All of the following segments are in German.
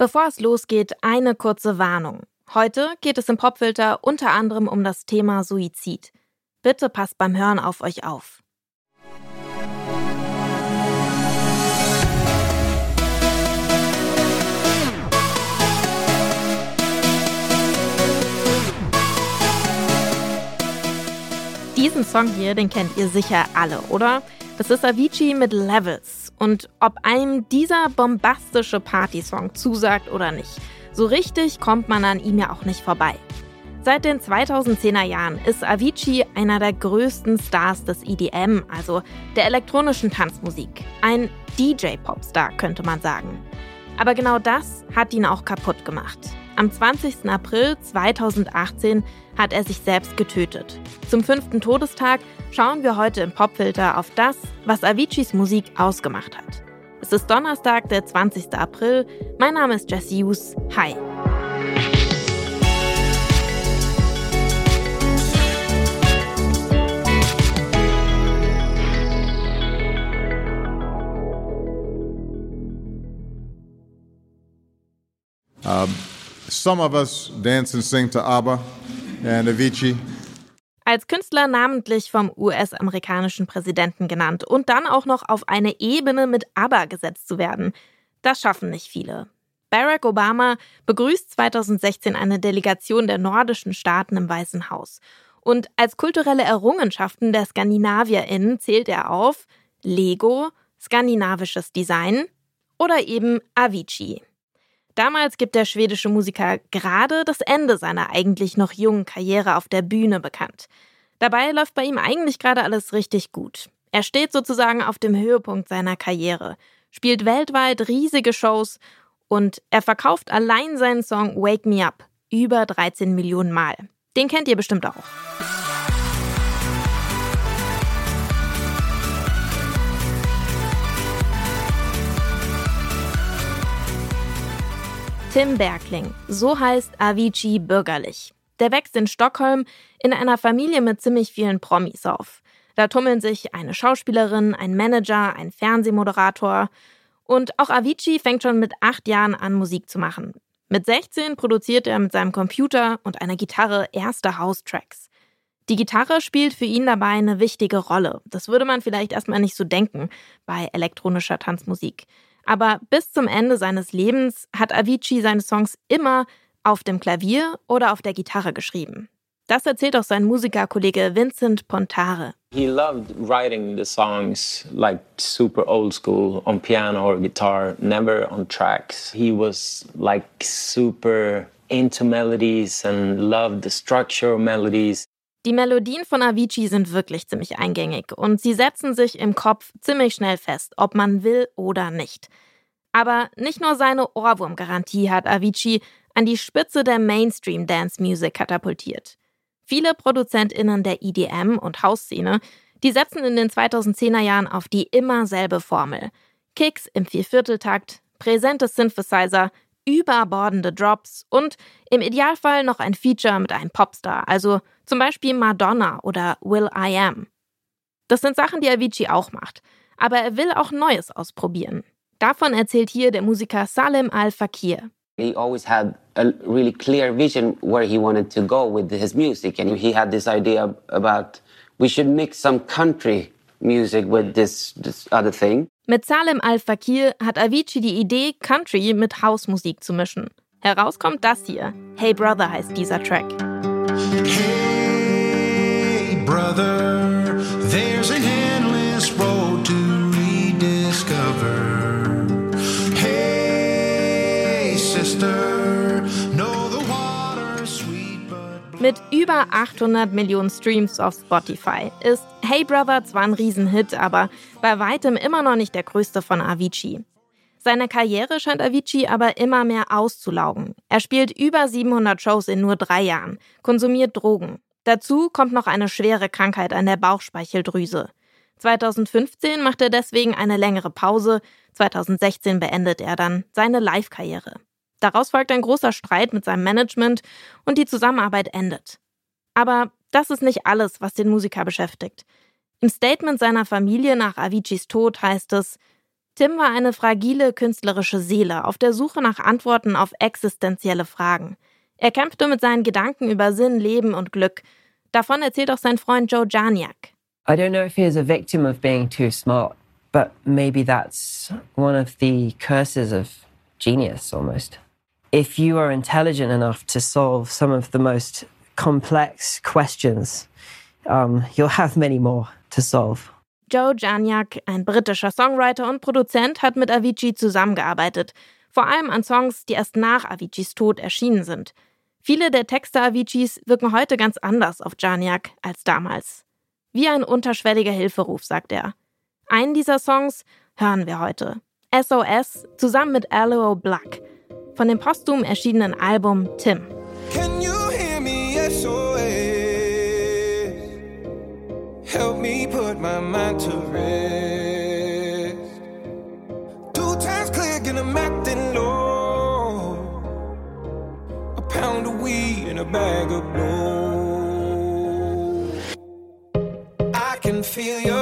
Bevor es losgeht, eine kurze Warnung. Heute geht es im Popfilter unter anderem um das Thema Suizid. Bitte passt beim Hören auf euch auf. Diesen Song hier, den kennt ihr sicher alle, oder? Das ist Avicii mit Levels. Und ob einem dieser bombastische Partysong zusagt oder nicht, so richtig kommt man an ihm ja auch nicht vorbei. Seit den 2010er Jahren ist Avicii einer der größten Stars des EDM, also der elektronischen Tanzmusik. Ein DJ-Popstar, könnte man sagen. Aber genau das hat ihn auch kaputt gemacht. Am 20. April 2018 hat er sich selbst getötet. Zum fünften Todestag schauen wir heute im Popfilter auf das, was Aviciis Musik ausgemacht hat. Es ist Donnerstag, der 20. April. Mein Name ist Jesse Hughes. Hi. Um, some of us dance and sing to ABBA and Avicii. Als Künstler namentlich vom US-amerikanischen Präsidenten genannt und dann auch noch auf eine Ebene mit ABBA gesetzt zu werden. Das schaffen nicht viele. Barack Obama begrüßt 2016 eine Delegation der nordischen Staaten im Weißen Haus. Und als kulturelle Errungenschaften der SkandinavierInnen zählt er auf Lego, skandinavisches Design oder eben Avicii. Damals gibt der schwedische Musiker gerade das Ende seiner eigentlich noch jungen Karriere auf der Bühne bekannt. Dabei läuft bei ihm eigentlich gerade alles richtig gut. Er steht sozusagen auf dem Höhepunkt seiner Karriere, spielt weltweit riesige Shows und er verkauft allein seinen Song Wake Me Up über 13 Millionen Mal. Den kennt ihr bestimmt auch. Tim Bergling, so heißt Avicii bürgerlich. Der wächst in Stockholm in einer Familie mit ziemlich vielen Promis auf. Da tummeln sich eine Schauspielerin, ein Manager, ein Fernsehmoderator. Und auch Avicii fängt schon mit acht Jahren an, Musik zu machen. Mit 16 produziert er mit seinem Computer und einer Gitarre erste House-Tracks. Die Gitarre spielt für ihn dabei eine wichtige Rolle. Das würde man vielleicht erstmal nicht so denken bei elektronischer Tanzmusik. Aber bis zum Ende seines Lebens hat Avicii seine Songs immer auf dem Klavier oder auf der Gitarre geschrieben. Das erzählt auch sein Musikerkollege Vincent Pontare. He loved writing the songs like super old school on piano or guitar, never on tracks. He was like super into melodies and loved the structure of melodies. Die Melodien von Avicii sind wirklich ziemlich eingängig und sie setzen sich im Kopf ziemlich schnell fest, ob man will oder nicht. Aber nicht nur seine Ohrwurmgarantie hat Avicii an die Spitze der Mainstream Dance Music katapultiert. Viele ProduzentInnen der EDM und Hausszene, die setzen in den 2010er Jahren auf die immer selbe Formel. Kicks im Viervierteltakt, präsente Synthesizer, überbordende Drops und im Idealfall noch ein Feature mit einem Popstar, also zum Beispiel Madonna oder Will I Am. Das sind Sachen, die Avicii auch macht, aber er will auch Neues ausprobieren. Davon erzählt hier der Musiker Salem Al-Fakir. He always had a really clear vision where he wanted to go with his music, and he had this idea about we should mix some country music with this, this other thing. Mit Salem Al-Fakir hat Avicii die Idee, Country mit Hausmusik zu mischen. Herauskommt das hier. Hey Brother heißt dieser Track. Hey brother, there's an Mit über 800 Millionen Streams auf Spotify ist Hey Brother zwar ein Riesenhit, aber bei weitem immer noch nicht der größte von Avicii. Seine Karriere scheint Avicii aber immer mehr auszulaugen. Er spielt über 700 Shows in nur drei Jahren, konsumiert Drogen. Dazu kommt noch eine schwere Krankheit an der Bauchspeicheldrüse. 2015 macht er deswegen eine längere Pause, 2016 beendet er dann seine Live-Karriere. Daraus folgt ein großer Streit mit seinem Management und die Zusammenarbeit endet. Aber das ist nicht alles, was den Musiker beschäftigt. Im Statement seiner Familie nach Aviciis Tod heißt es, Tim war eine fragile künstlerische Seele auf der Suche nach Antworten auf existenzielle Fragen. Er kämpfte mit seinen Gedanken über Sinn, Leben und Glück. Davon erzählt auch sein Freund Joe Janiak. I don't know if he is a victim of being too smart, but maybe that's one of the curses of genius almost. If you are intelligent enough to solve some of the most complex questions, um, you'll have many more to solve. Joe Janiak, ein britischer Songwriter und Produzent, hat mit Avicii zusammengearbeitet, vor allem an Songs, die erst nach Aviciis Tod erschienen sind. Viele der Texte Aviciis wirken heute ganz anders auf Janiak als damals. Wie ein unterschwelliger Hilferuf, sagt er. Einen dieser Songs hören wir heute. SOS zusammen mit Aloe Black von dem posthum erschienenen Album Tim. Can you hear me? Help me put my mind to rest. Two times click and I'm acting low. A pound of weed and a bag of blow. I can feel your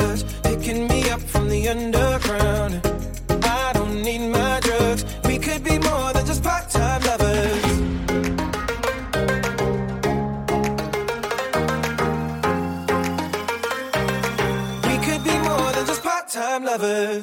touch picking me up from the underground. I don't need my drugs. We could be more than just part-time lovers. We could be more than just part-time lovers.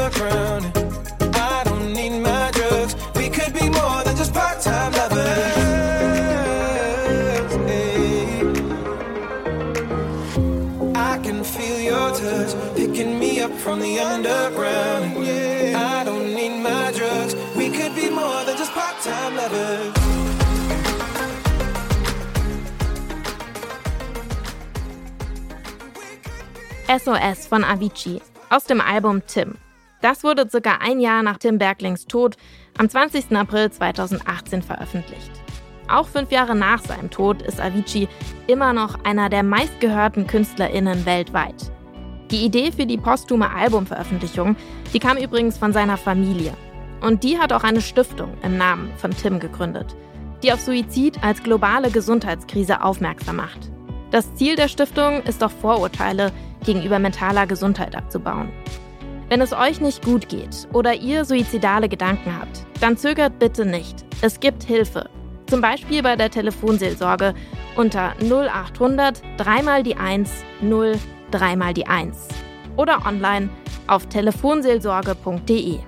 From the underground. Yeah, I don't need my drugs. We could be more than just part-time lovers. SOS von Avicii aus dem Album Tim. Das wurde circa ein Jahr nach Tim Berglings Tod am 20. April 2018 veröffentlicht. Auch fünf Jahre nach seinem Tod ist Avicii immer noch einer der meistgehörten KünstlerInnen weltweit. Die Idee für die posthume Albumveröffentlichung, die kam übrigens von seiner Familie. Und die hat auch eine Stiftung im Namen von Tim gegründet, die auf Suizid als globale Gesundheitskrise aufmerksam macht. Das Ziel der Stiftung ist auch Vorurteile gegenüber mentaler Gesundheit abzubauen. Wenn es euch nicht gut geht oder ihr suizidale Gedanken habt, dann zögert bitte nicht. Es gibt Hilfe. Zum Beispiel bei der Telefonseelsorge unter 0800 3 mal die 1 0 3 mal die 1 oder online auf telefonseelsorge.de.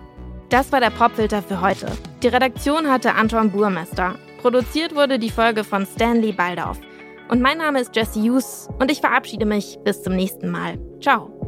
Das war der Popfilter für heute. Die Redaktion hatte Anton Burmester. Produziert wurde die Folge von Stanley Baldauf. Und mein Name ist Jesse Hughes und ich verabschiede mich bis zum nächsten Mal. Ciao.